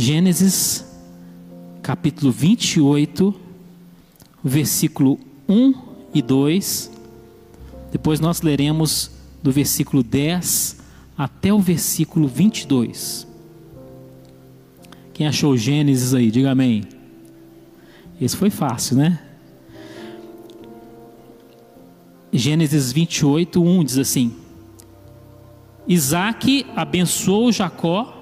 Gênesis, capítulo 28, versículo 1 e 2. Depois nós leremos do versículo 10 até o versículo 22. Quem achou Gênesis aí, diga amém. Esse foi fácil, né? Gênesis 28, 1 diz assim: Isaac abençoou Jacó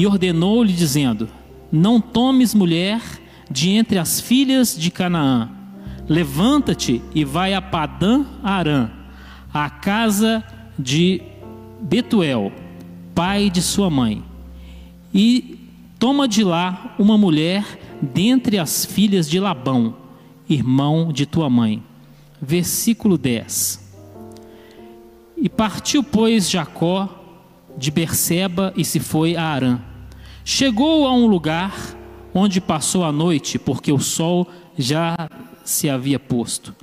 e ordenou-lhe, dizendo: Não tomes mulher de entre as filhas de Canaã. Levanta-te e vai a Padã Arã, à casa de Betuel, pai de sua mãe, e toma de lá uma mulher dentre as filhas de Labão, irmão de tua mãe. Versículo 10. E partiu, pois, Jacó de Berseba e se foi a Arã. Chegou a um lugar onde passou a noite, porque o sol já se havia posto.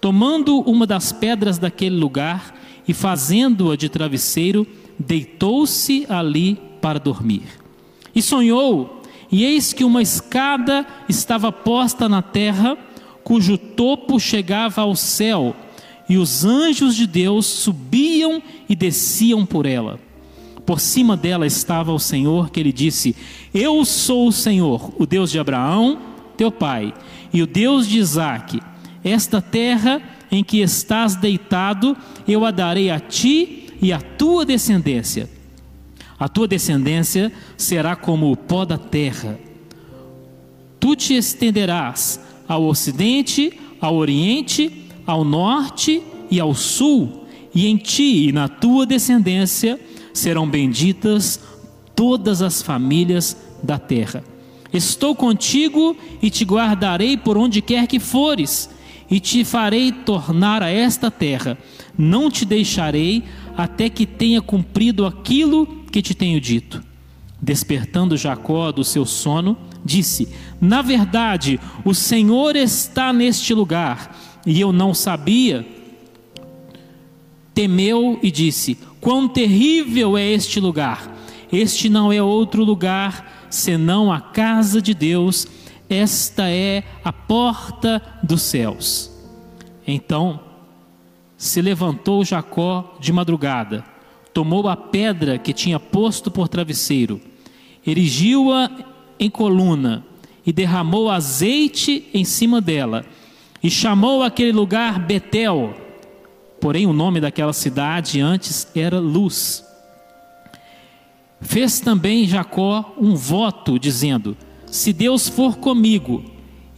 Tomando uma das pedras daquele lugar e fazendo-a de travesseiro, deitou-se ali para dormir. E sonhou, e eis que uma escada estava posta na terra, cujo topo chegava ao céu, e os anjos de Deus subiam e desciam por ela. Por cima dela estava o Senhor, que ele disse: Eu sou o Senhor, o Deus de Abraão, teu pai, e o Deus de Isaque. Esta terra em que estás deitado, eu a darei a ti e à tua descendência. A tua descendência será como o pó da terra. Tu te estenderás ao ocidente, ao oriente, ao norte e ao sul, e em ti e na tua descendência serão benditas todas as famílias da terra. Estou contigo e te guardarei por onde quer que fores, e te farei tornar a esta terra. Não te deixarei até que tenha cumprido aquilo que te tenho dito. Despertando Jacó do seu sono, disse: Na verdade, o Senhor está neste lugar, e eu não sabia. Temeu e disse: Quão terrível é este lugar! Este não é outro lugar senão a casa de Deus, esta é a porta dos céus. Então se levantou Jacó de madrugada, tomou a pedra que tinha posto por travesseiro, erigiu-a em coluna e derramou azeite em cima dela, e chamou aquele lugar Betel. Porém, o nome daquela cidade antes era Luz. Fez também Jacó um voto, dizendo: Se Deus for comigo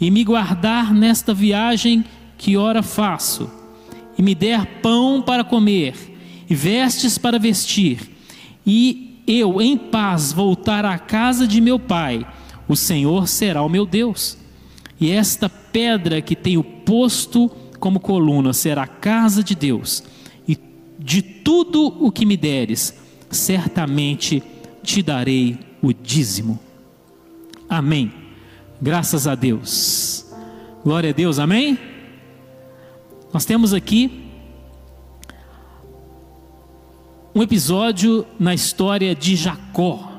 e me guardar nesta viagem que ora faço, e me der pão para comer, e vestes para vestir, e eu em paz voltar à casa de meu pai, o Senhor será o meu Deus. E esta pedra que tenho posto como coluna será a casa de Deus, e de tudo o que me deres, certamente te darei o dízimo. Amém. Graças a Deus. Glória a Deus, amém? Nós temos aqui um episódio na história de Jacó.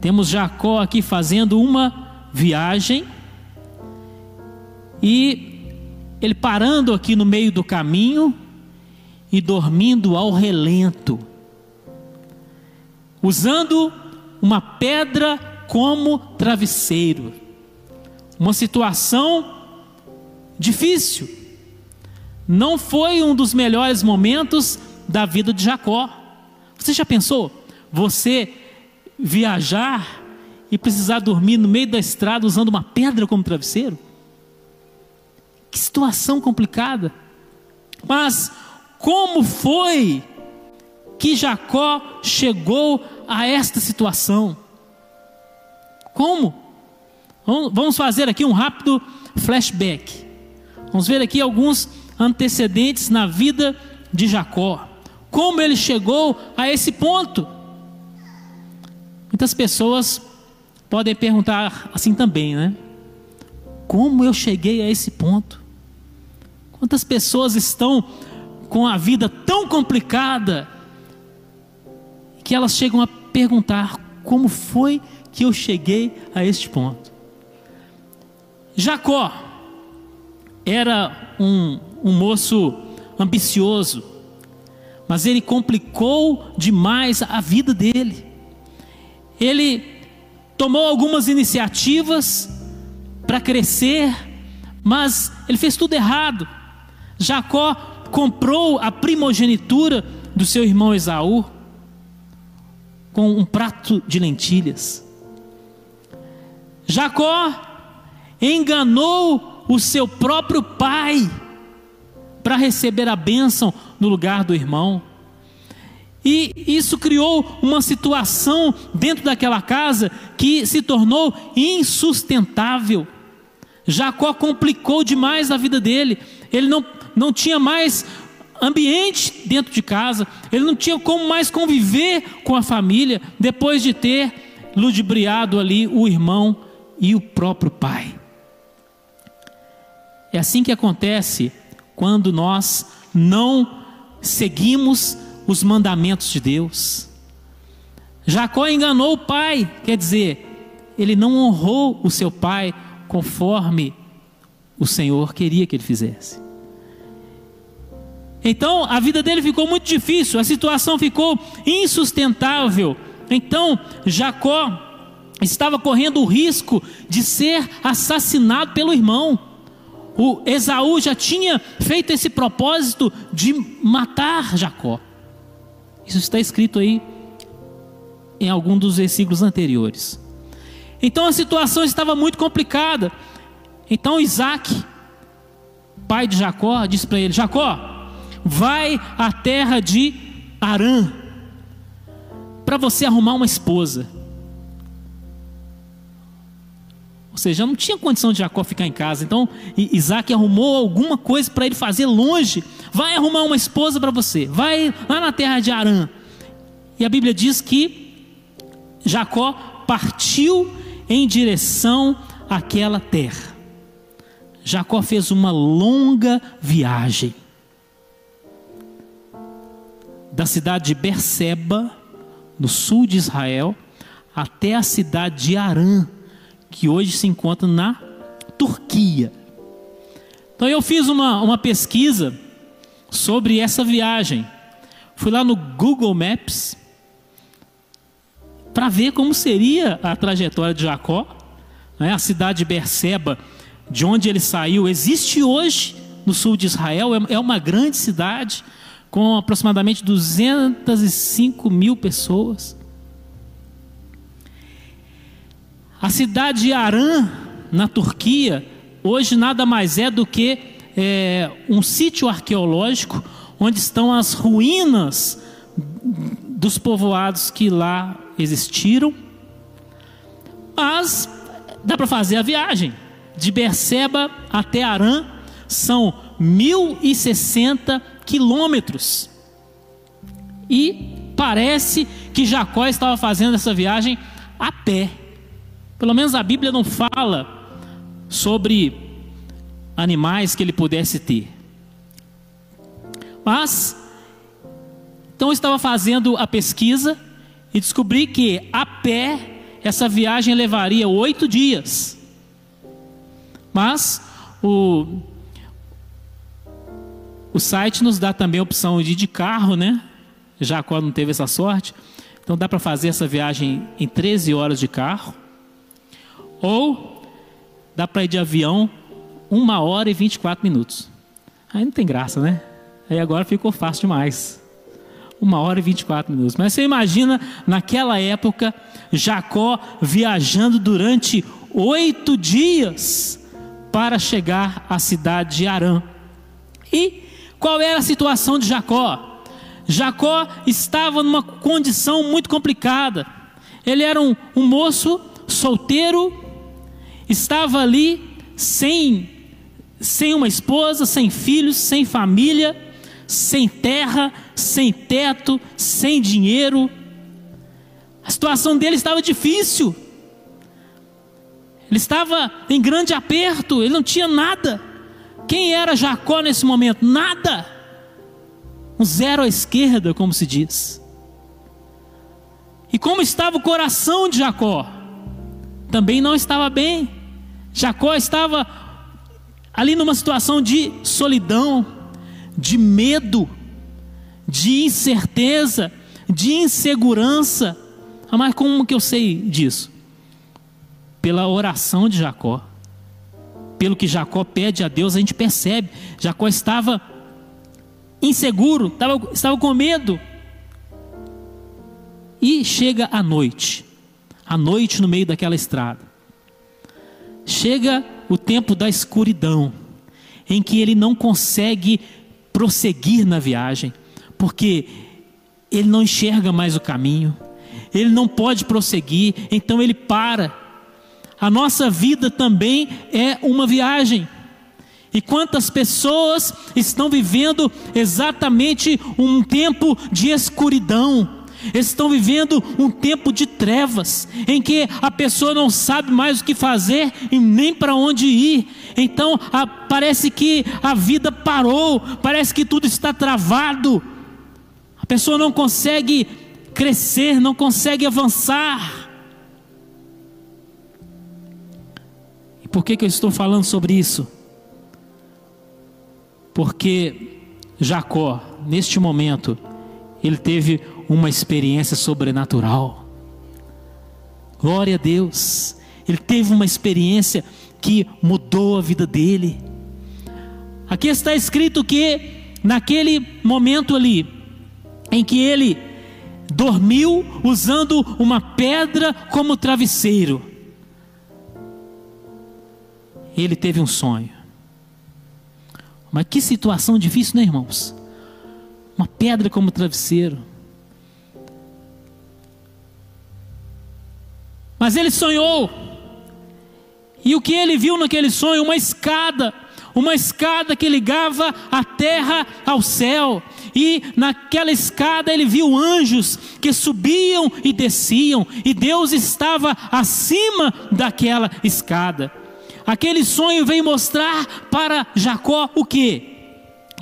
Temos Jacó aqui fazendo uma viagem e ele parando aqui no meio do caminho e dormindo ao relento, usando uma pedra como travesseiro. Uma situação difícil. Não foi um dos melhores momentos da vida de Jacó. Você já pensou? Você viajar e precisar dormir no meio da estrada usando uma pedra como travesseiro? Que situação complicada. Mas como foi que Jacó chegou a esta situação? Como? Vamos fazer aqui um rápido flashback. Vamos ver aqui alguns antecedentes na vida de Jacó. Como ele chegou a esse ponto? Muitas pessoas podem perguntar assim também, né? Como eu cheguei a esse ponto? Quantas pessoas estão com a vida tão complicada que elas chegam a perguntar: como foi que eu cheguei a este ponto? Jacó era um, um moço ambicioso, mas ele complicou demais a vida dele. Ele tomou algumas iniciativas para crescer, mas ele fez tudo errado. Jacó comprou a primogenitura do seu irmão Esaú com um prato de lentilhas. Jacó enganou o seu próprio pai para receber a bênção no lugar do irmão. E isso criou uma situação dentro daquela casa que se tornou insustentável. Jacó complicou demais a vida dele. Ele não, não tinha mais ambiente dentro de casa, ele não tinha como mais conviver com a família depois de ter ludibriado ali o irmão e o próprio pai. É assim que acontece quando nós não seguimos os mandamentos de Deus. Jacó enganou o pai, quer dizer, ele não honrou o seu pai conforme o Senhor queria que ele fizesse. Então a vida dele ficou muito difícil, a situação ficou insustentável. Então Jacó estava correndo o risco de ser assassinado pelo irmão. O Esaú já tinha feito esse propósito de matar Jacó. Isso está escrito aí em algum dos versículos anteriores. Então a situação estava muito complicada. Então Isaac, pai de Jacó, disse para ele: Jacó, vai à terra de Arã para você arrumar uma esposa. Ou seja, não tinha condição de Jacó ficar em casa. Então Isaac arrumou alguma coisa para ele fazer longe. Vai arrumar uma esposa para você. Vai lá na terra de Arã. E a Bíblia diz que Jacó partiu em direção àquela terra. Jacó fez uma longa viagem da cidade de Berseba, no sul de Israel, até a cidade de Arã, que hoje se encontra na Turquia. Então eu fiz uma, uma pesquisa sobre essa viagem. Fui lá no Google Maps para ver como seria a trajetória de Jacó. Né? A cidade de Berseba, de onde ele saiu, existe hoje no sul de Israel, é, é uma grande cidade com aproximadamente 205 mil pessoas. A cidade de Arã, na Turquia, hoje nada mais é do que é, um sítio arqueológico onde estão as ruínas dos povoados que lá existiram. Mas dá para fazer a viagem de Berseba até Arã, são 1060 quilômetros. E parece que Jacó estava fazendo essa viagem a pé. Pelo menos a Bíblia não fala sobre animais que ele pudesse ter. Mas, então eu estava fazendo a pesquisa e descobri que a pé essa viagem levaria oito dias. Mas o, o site nos dá também a opção de ir de carro, né? Jacó não teve essa sorte. Então dá para fazer essa viagem em 13 horas de carro. Ou dá para ir de avião uma hora e 24 minutos. Aí não tem graça, né? Aí agora ficou fácil demais. Uma hora e 24 minutos. Mas você imagina, naquela época, Jacó viajando durante oito dias para chegar à cidade de Arã. E qual era a situação de Jacó? Jacó estava numa condição muito complicada. Ele era um, um moço solteiro, estava ali sem, sem uma esposa, sem filhos, sem família, sem terra, sem teto, sem dinheiro. A situação dele estava difícil. Ele estava em grande aperto, ele não tinha nada. Quem era Jacó nesse momento? Nada. Um zero à esquerda, como se diz. E como estava o coração de Jacó? Também não estava bem. Jacó estava ali numa situação de solidão, de medo, de incerteza, de insegurança. Ah, mas como que eu sei disso? Pela oração de Jacó. Pelo que Jacó pede a Deus, a gente percebe. Jacó estava inseguro, estava, estava com medo. E chega a noite, a noite no meio daquela estrada. Chega o tempo da escuridão, em que ele não consegue prosseguir na viagem, porque ele não enxerga mais o caminho, ele não pode prosseguir, então ele para. A nossa vida também é uma viagem. E quantas pessoas estão vivendo exatamente um tempo de escuridão, estão vivendo um tempo de trevas, em que a pessoa não sabe mais o que fazer e nem para onde ir. Então a, parece que a vida parou, parece que tudo está travado. A pessoa não consegue crescer, não consegue avançar. Por que, que eu estou falando sobre isso? Porque Jacó, neste momento, ele teve uma experiência sobrenatural. Glória a Deus. Ele teve uma experiência que mudou a vida dele. Aqui está escrito que naquele momento ali em que ele dormiu usando uma pedra como travesseiro, ele teve um sonho. Mas que situação difícil, né, irmãos? Uma pedra como travesseiro. Mas ele sonhou. E o que ele viu naquele sonho? Uma escada, uma escada que ligava a terra ao céu. E naquela escada ele viu anjos que subiam e desciam, e Deus estava acima daquela escada. Aquele sonho veio mostrar para Jacó o que?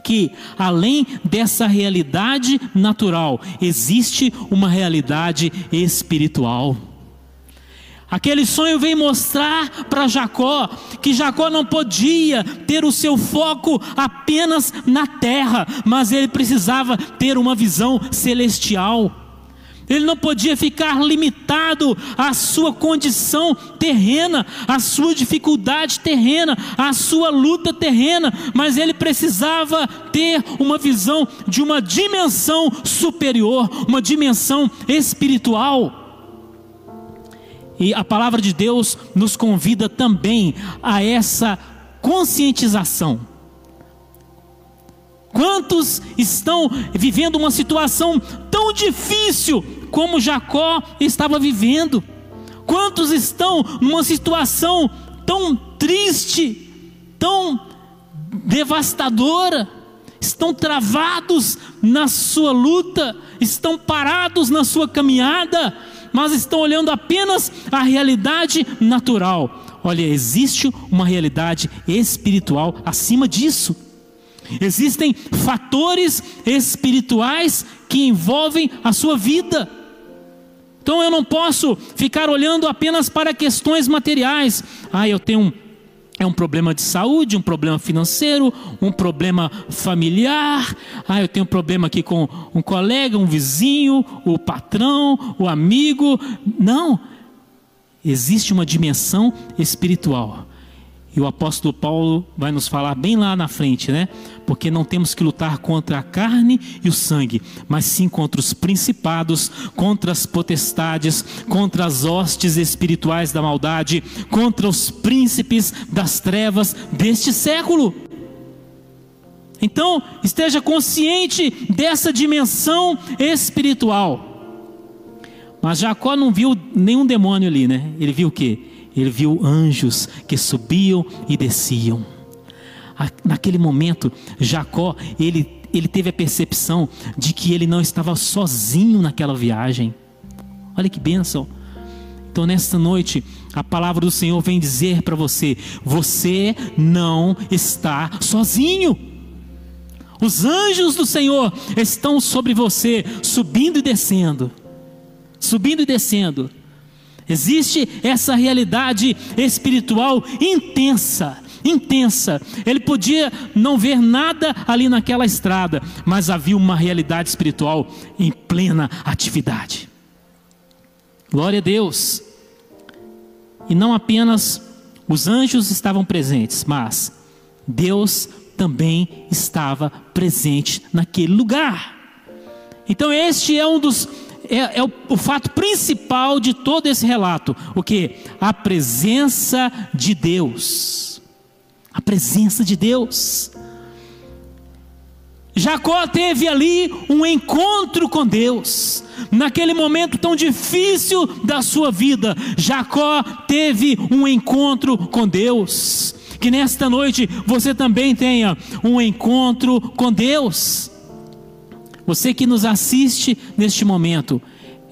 que além dessa realidade natural, existe uma realidade espiritual. Aquele sonho vem mostrar para Jacó que Jacó não podia ter o seu foco apenas na terra, mas ele precisava ter uma visão celestial. Ele não podia ficar limitado à sua condição terrena, à sua dificuldade terrena, à sua luta terrena, mas ele precisava ter uma visão de uma dimensão superior, uma dimensão espiritual. E a palavra de Deus nos convida também a essa conscientização. Quantos estão vivendo uma situação tão difícil como Jacó estava vivendo? Quantos estão numa situação tão triste, tão devastadora? Estão travados na sua luta, estão parados na sua caminhada, mas estão olhando apenas a realidade natural. Olha, existe uma realidade espiritual acima disso. Existem fatores espirituais que envolvem a sua vida. Então eu não posso ficar olhando apenas para questões materiais. Ah, eu tenho um é um problema de saúde, um problema financeiro, um problema familiar. Ah, eu tenho um problema aqui com um colega, um vizinho, o patrão, o amigo. Não. Existe uma dimensão espiritual. E o apóstolo Paulo vai nos falar bem lá na frente, né? Porque não temos que lutar contra a carne e o sangue, mas sim contra os principados, contra as potestades, contra as hostes espirituais da maldade, contra os príncipes das trevas deste século. Então, esteja consciente dessa dimensão espiritual. Mas Jacó não viu nenhum demônio ali, né? Ele viu o quê? Ele viu anjos que subiam e desciam. Naquele momento, Jacó, ele, ele teve a percepção de que ele não estava sozinho naquela viagem. Olha que bênção. Então, nesta noite, a palavra do Senhor vem dizer para você: você não está sozinho. Os anjos do Senhor estão sobre você, subindo e descendo. subindo e descendo. Existe essa realidade espiritual intensa, intensa. Ele podia não ver nada ali naquela estrada, mas havia uma realidade espiritual em plena atividade. Glória a Deus. E não apenas os anjos estavam presentes, mas Deus também estava presente naquele lugar. Então, este é um dos é, é o, o, fato principal de todo esse relato. O que? A presença de Deus. A presença de Deus. Jacó teve ali um encontro com Deus. Naquele momento tão difícil da sua vida, Jacó teve um encontro com Deus. Que nesta noite você também tenha um encontro com Deus. Você que nos assiste neste momento,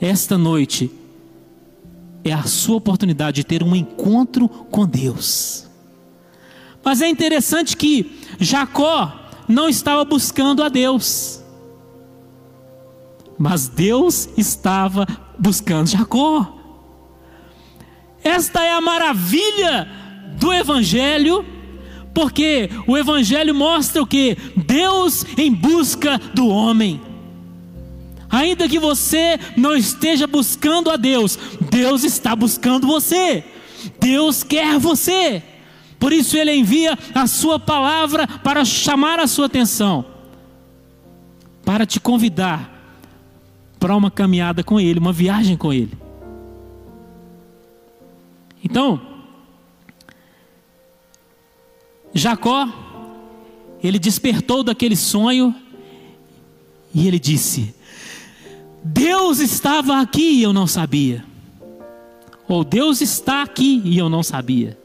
esta noite é a sua oportunidade de ter um encontro com Deus. Mas é interessante que Jacó não estava buscando a Deus, mas Deus estava buscando Jacó. Esta é a maravilha do Evangelho, porque o Evangelho mostra o que? Deus em busca do homem. Ainda que você não esteja buscando a Deus, Deus está buscando você. Deus quer você. Por isso ele envia a sua palavra para chamar a sua atenção, para te convidar para uma caminhada com ele, uma viagem com ele. Então, Jacó, ele despertou daquele sonho e ele disse: Deus estava aqui e eu não sabia. Ou Deus está aqui e eu não sabia.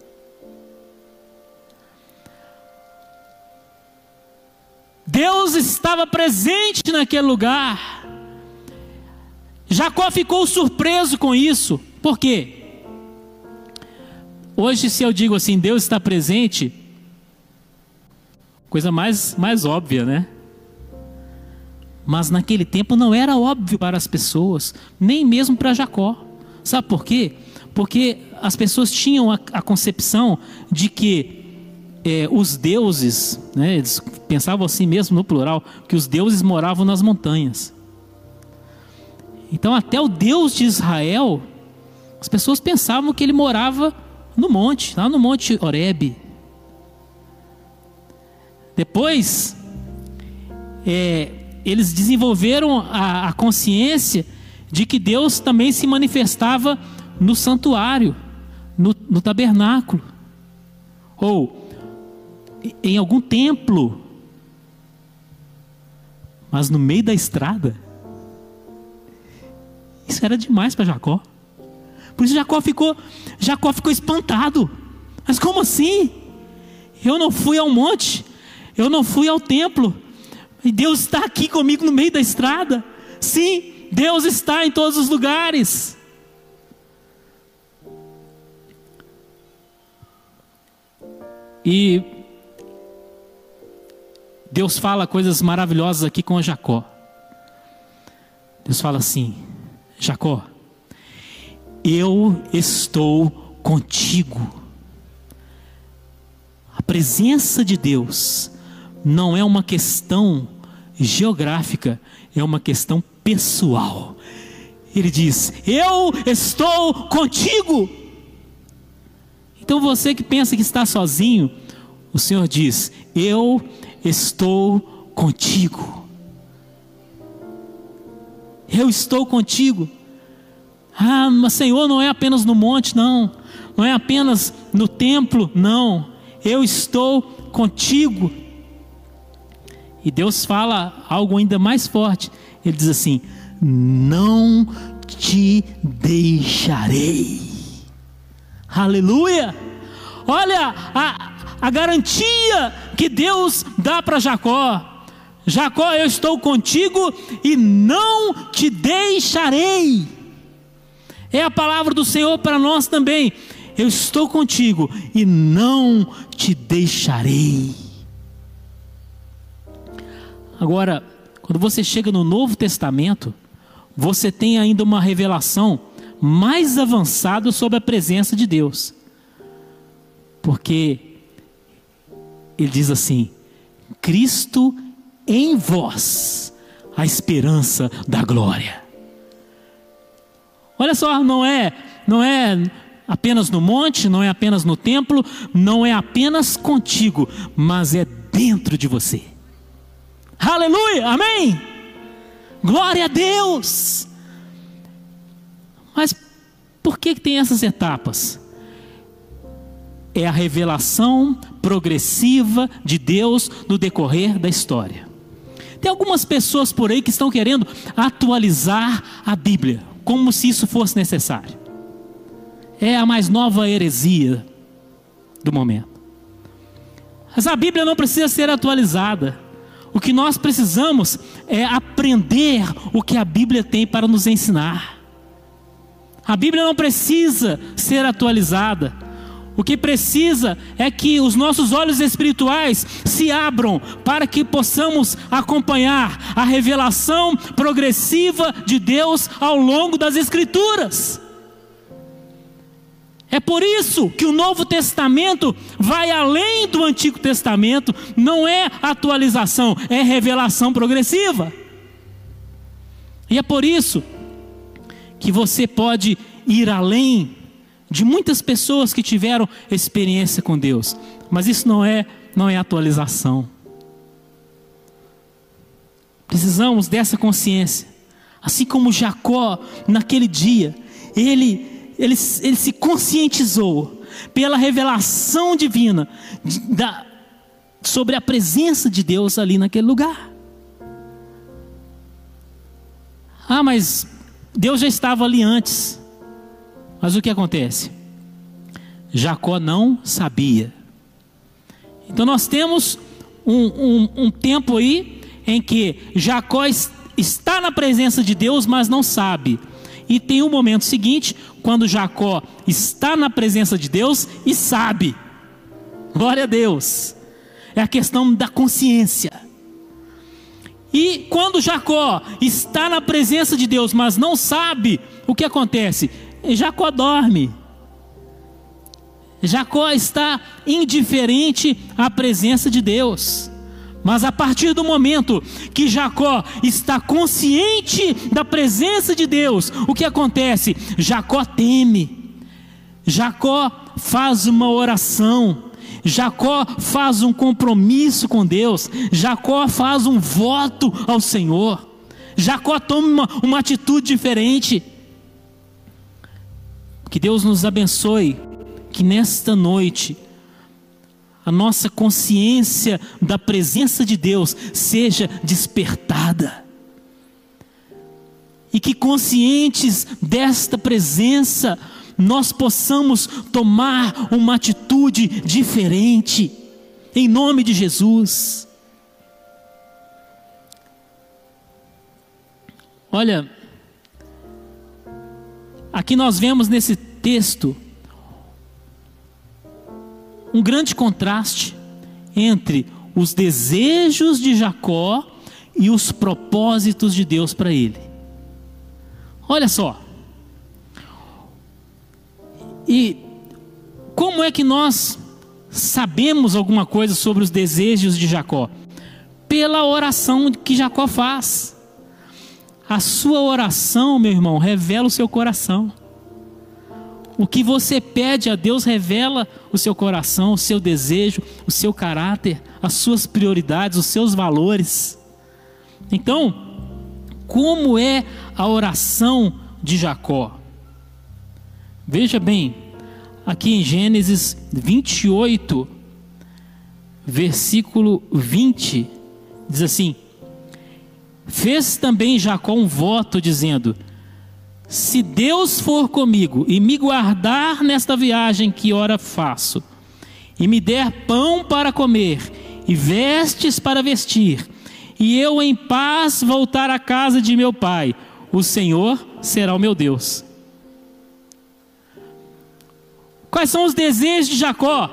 Deus estava presente naquele lugar. Jacó ficou surpreso com isso. Por quê? Hoje, se eu digo assim, Deus está presente, coisa mais, mais óbvia, né? Mas naquele tempo não era óbvio para as pessoas, nem mesmo para Jacó. Sabe por quê? Porque as pessoas tinham a, a concepção de que é, os deuses, né, eles pensavam assim mesmo no plural, que os deuses moravam nas montanhas. Então, até o Deus de Israel, as pessoas pensavam que ele morava no monte, lá no Monte Horebe. Depois, é, eles desenvolveram a, a consciência de que Deus também se manifestava no santuário, no, no tabernáculo. Ou em algum templo, mas no meio da estrada. Isso era demais para Jacó. Por isso Jacó ficou, Jacó ficou espantado. Mas como assim? Eu não fui ao monte, eu não fui ao templo, e Deus está aqui comigo no meio da estrada. Sim, Deus está em todos os lugares. E Deus fala coisas maravilhosas aqui com Jacó. Deus fala assim: Jacó, eu estou contigo. A presença de Deus não é uma questão geográfica, é uma questão pessoal. Ele diz: Eu estou contigo. Então você que pensa que está sozinho, o Senhor diz: Eu estou contigo. Eu estou contigo. Ah, mas Senhor, não é apenas no monte, não. Não é apenas no templo, não. Eu estou contigo. E Deus fala algo ainda mais forte. Ele diz assim: Não te deixarei. Aleluia! Olha a, a garantia que Deus dá para Jacó. Jacó, eu estou contigo e não te deixarei. É a palavra do Senhor para nós também. Eu estou contigo e não te deixarei. Agora, quando você chega no Novo Testamento, você tem ainda uma revelação mais avançada sobre a presença de Deus. Porque ele diz assim: Cristo em vós, a esperança da glória. Olha só, não é, não é apenas no monte, não é apenas no templo, não é apenas contigo, mas é dentro de você. Aleluia, amém. Glória a Deus. Mas por que, tem essas etapas? É a revelação progressiva de Deus no decorrer da história. Tem algumas pessoas por aí que estão querendo atualizar a Bíblia, como se isso fosse necessário. É a mais nova heresia do momento. Mas a Bíblia não precisa ser atualizada. O que nós precisamos é aprender o que a Bíblia tem para nos ensinar. A Bíblia não precisa ser atualizada. O que precisa é que os nossos olhos espirituais se abram para que possamos acompanhar a revelação progressiva de Deus ao longo das Escrituras. É por isso que o Novo Testamento vai além do Antigo Testamento, não é atualização, é revelação progressiva. E é por isso que você pode ir além de muitas pessoas que tiveram experiência com Deus, mas isso não é não é atualização. Precisamos dessa consciência. Assim como Jacó naquele dia, ele ele, ele se conscientizou pela revelação divina da, sobre a presença de Deus ali naquele lugar. Ah, mas Deus já estava ali antes. Mas o que acontece? Jacó não sabia. Então nós temos um, um, um tempo aí em que Jacó está na presença de Deus, mas não sabe. E tem o um momento seguinte, quando Jacó está na presença de Deus e sabe. Glória a Deus. É a questão da consciência. E quando Jacó está na presença de Deus, mas não sabe, o que acontece? Jacó dorme. Jacó está indiferente à presença de Deus. Mas a partir do momento que Jacó está consciente da presença de Deus, o que acontece? Jacó teme, Jacó faz uma oração, Jacó faz um compromisso com Deus, Jacó faz um voto ao Senhor, Jacó toma uma, uma atitude diferente. Que Deus nos abençoe, que nesta noite a nossa consciência da presença de Deus seja despertada. E que conscientes desta presença, nós possamos tomar uma atitude diferente, em nome de Jesus. Olha, aqui nós vemos nesse texto um grande contraste entre os desejos de Jacó e os propósitos de Deus para ele. Olha só. E como é que nós sabemos alguma coisa sobre os desejos de Jacó? Pela oração que Jacó faz. A sua oração, meu irmão, revela o seu coração. O que você pede a Deus revela o seu coração, o seu desejo, o seu caráter, as suas prioridades, os seus valores. Então, como é a oração de Jacó? Veja bem, aqui em Gênesis 28, versículo 20, diz assim: Fez também Jacó um voto, dizendo: se Deus for comigo e me guardar nesta viagem que ora faço, e me der pão para comer e vestes para vestir, e eu em paz voltar à casa de meu pai, o Senhor será o meu Deus. Quais são os desejos de Jacó?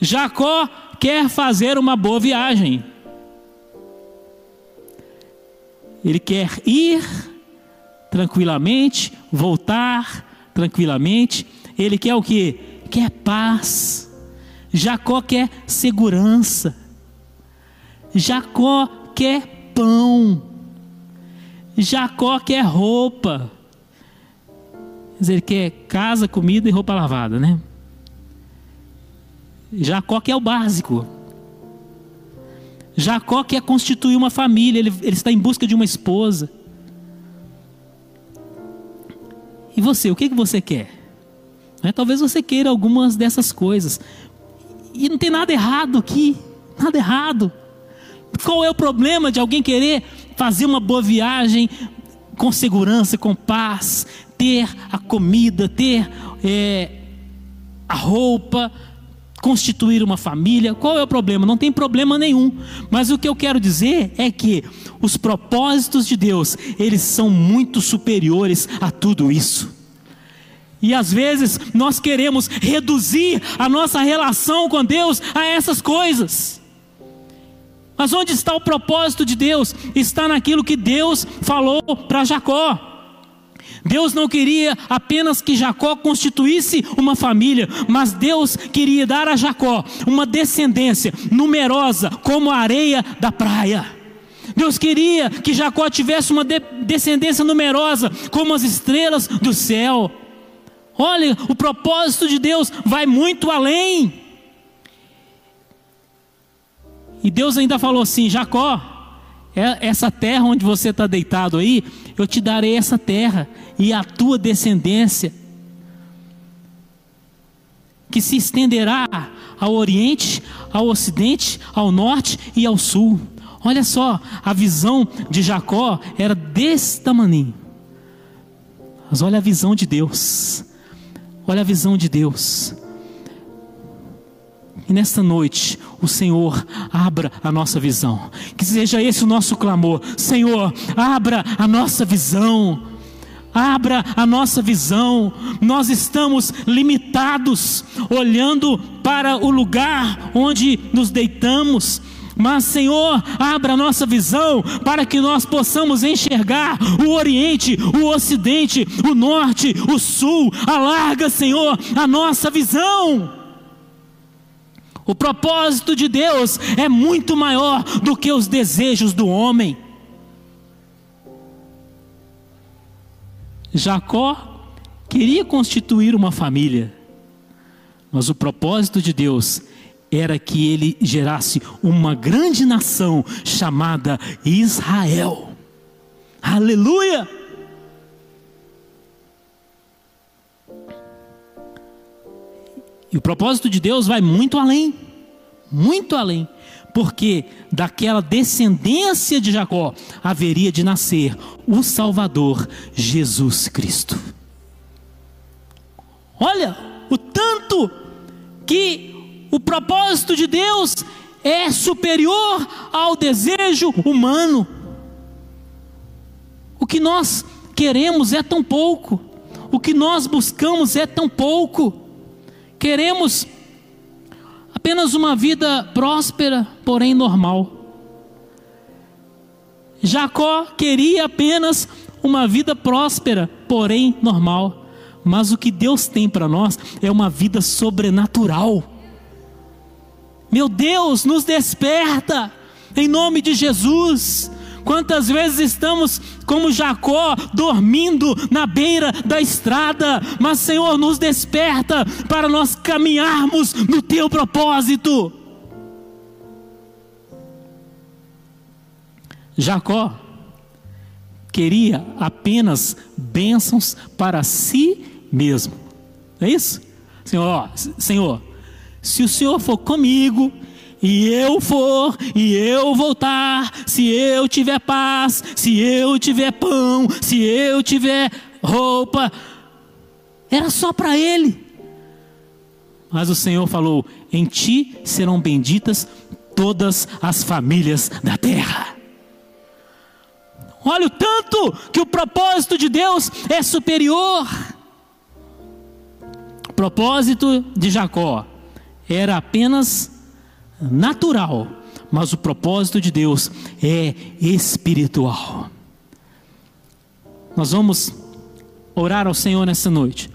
Jacó quer fazer uma boa viagem. Ele quer ir tranquilamente, voltar tranquilamente. Ele quer o que? Quer paz. Jacó quer segurança. Jacó quer pão. Jacó quer roupa. Quer dizer, ele quer casa, comida e roupa lavada, né? Jacó quer o básico. Jacó quer constituir uma família, ele, ele está em busca de uma esposa. E você, o que, que você quer? Né? Talvez você queira algumas dessas coisas. E não tem nada errado aqui, nada errado. Qual é o problema de alguém querer fazer uma boa viagem com segurança, com paz, ter a comida, ter é, a roupa, constituir uma família? Qual é o problema? Não tem problema nenhum. Mas o que eu quero dizer é que os propósitos de Deus, eles são muito superiores a tudo isso. E às vezes nós queremos reduzir a nossa relação com Deus a essas coisas. Mas onde está o propósito de Deus? Está naquilo que Deus falou para Jacó. Deus não queria apenas que Jacó constituísse uma família, mas Deus queria dar a Jacó uma descendência numerosa como a areia da praia. Deus queria que Jacó tivesse uma de descendência numerosa como as estrelas do céu. Olha, o propósito de Deus vai muito além. E Deus ainda falou assim: Jacó, essa terra onde você está deitado aí, eu te darei essa terra e a tua descendência, que se estenderá ao oriente, ao ocidente, ao norte e ao sul. Olha só, a visão de Jacó era desse tamanho. Mas olha a visão de Deus. Olha a visão de Deus. E nesta noite, o Senhor abra a nossa visão. Que seja esse o nosso clamor. Senhor, abra a nossa visão. Abra a nossa visão. Nós estamos limitados, olhando para o lugar onde nos deitamos. Mas, Senhor, abra a nossa visão para que nós possamos enxergar o Oriente, o Ocidente, o Norte, o Sul. Alarga, Senhor, a nossa visão. O propósito de Deus é muito maior do que os desejos do homem. Jacó queria constituir uma família, mas o propósito de Deus era que ele gerasse uma grande nação chamada Israel. Aleluia! E o propósito de Deus vai muito além, muito além, porque daquela descendência de Jacó haveria de nascer o Salvador, Jesus Cristo. Olha, o tanto que o propósito de Deus é superior ao desejo humano. O que nós queremos é tão pouco, o que nós buscamos é tão pouco. Queremos apenas uma vida próspera, porém normal. Jacó queria apenas uma vida próspera, porém normal. Mas o que Deus tem para nós é uma vida sobrenatural. Meu Deus, nos desperta, em nome de Jesus. Quantas vezes estamos como Jacó, dormindo na beira da estrada, mas Senhor, nos desperta para nós caminharmos no teu propósito. Jacó queria apenas bênçãos para si mesmo. É isso? Senhor, Senhor, se o Senhor for comigo, e eu for, e eu voltar, se eu tiver paz, se eu tiver pão, se eu tiver roupa, era só para ele. Mas o Senhor falou: Em ti serão benditas todas as famílias da terra. Olha o tanto que o propósito de Deus é superior. O propósito de Jacó era apenas natural, mas o propósito de Deus é espiritual. nós vamos orar ao Senhor nessa noite,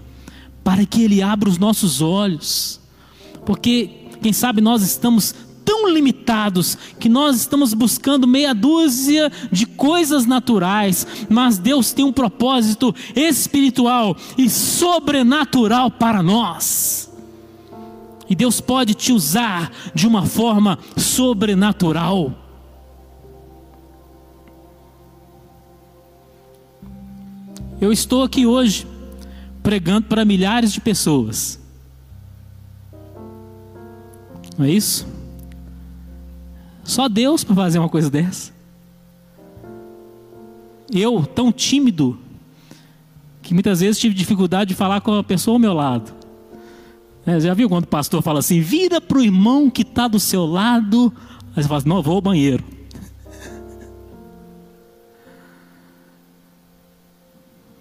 para que Ele abra os nossos olhos, porque quem sabe nós estamos tão limitados que nós estamos buscando meia dúzia de coisas naturais, mas Deus tem um propósito espiritual e sobrenatural para nós. E Deus pode te usar de uma forma sobrenatural. Eu estou aqui hoje pregando para milhares de pessoas. Não é isso? Só Deus para fazer uma coisa dessa. Eu, tão tímido, que muitas vezes tive dificuldade de falar com a pessoa ao meu lado. É, já viu quando o pastor fala assim: vira para o irmão que está do seu lado. Aí você fala assim: não, vou ao banheiro.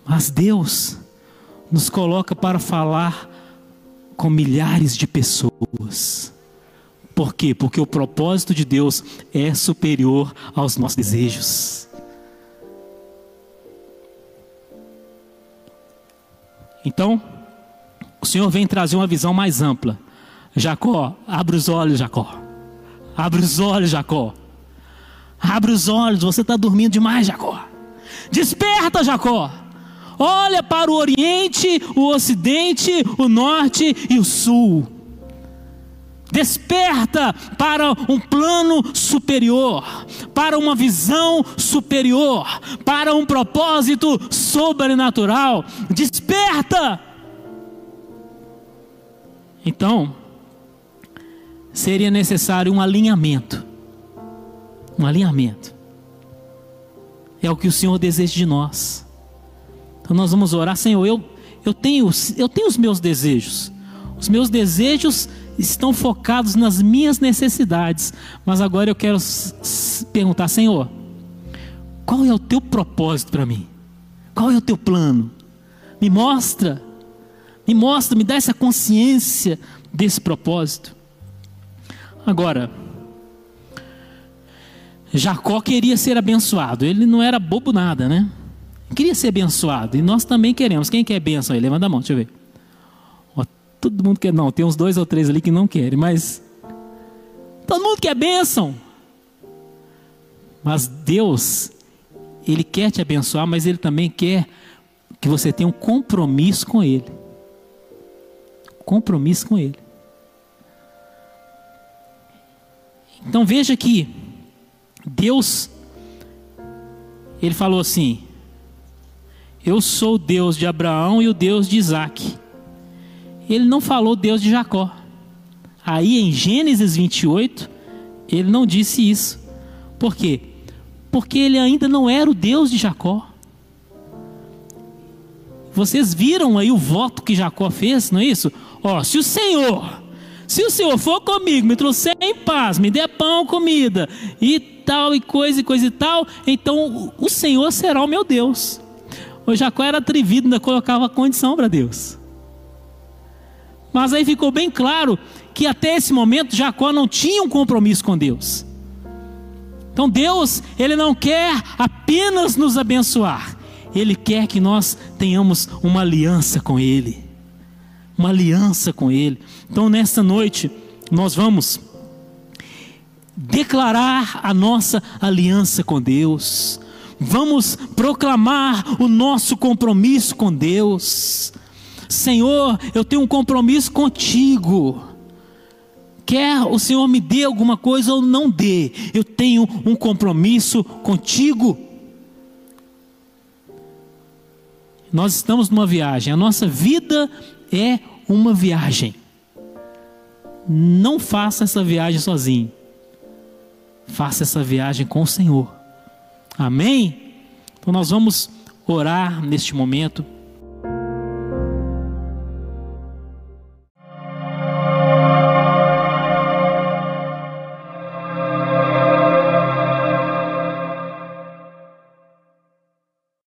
Mas Deus nos coloca para falar com milhares de pessoas. Por quê? Porque o propósito de Deus é superior aos nossos desejos. Então, o Senhor vem trazer uma visão mais ampla. Jacó, abre os olhos, Jacó. Abre os olhos, Jacó. Abre os olhos, você está dormindo demais, Jacó. Desperta, Jacó. Olha para o Oriente, o Ocidente, o Norte e o Sul. Desperta para um plano superior, para uma visão superior, para um propósito sobrenatural. Desperta! Então, seria necessário um alinhamento. Um alinhamento. É o que o Senhor deseja de nós. Então nós vamos orar, Senhor, eu, eu, tenho, eu tenho os meus desejos. Os meus desejos estão focados nas minhas necessidades. Mas agora eu quero perguntar, Senhor, qual é o teu propósito para mim? Qual é o teu plano? Me mostra, me mostra, me dá essa consciência desse propósito. Agora, Jacó queria ser abençoado, ele não era bobo nada, né? Queria ser abençoado, e nós também queremos. Quem quer bênção aí? Levanta a mão, deixa eu ver. Todo mundo quer, não, tem uns dois ou três ali que não querem, mas todo mundo quer bênção. Mas Deus, Ele quer te abençoar, mas Ele também quer que você tenha um compromisso com Ele. Compromisso com Ele. Então veja que Deus, Ele falou assim: Eu sou o Deus de Abraão e o Deus de Isaac ele não falou Deus de Jacó. Aí em Gênesis 28, ele não disse isso. Por quê? Porque ele ainda não era o Deus de Jacó. Vocês viram aí o voto que Jacó fez, não é isso? Ó, se o Senhor, se o Senhor for comigo, me trouxer em paz, me der pão, comida e tal e coisa e coisa e tal, então o Senhor será o meu Deus. O Jacó era atrevido, ainda colocava condição para Deus. Mas aí ficou bem claro que até esse momento Jacó não tinha um compromisso com Deus. Então Deus, ele não quer apenas nos abençoar, ele quer que nós tenhamos uma aliança com ele. Uma aliança com ele. Então nesta noite nós vamos declarar a nossa aliança com Deus. Vamos proclamar o nosso compromisso com Deus. Senhor, eu tenho um compromisso contigo. Quer o Senhor me dê alguma coisa ou não dê, eu tenho um compromisso contigo. Nós estamos numa viagem, a nossa vida é uma viagem. Não faça essa viagem sozinho. Faça essa viagem com o Senhor. Amém? Então nós vamos orar neste momento.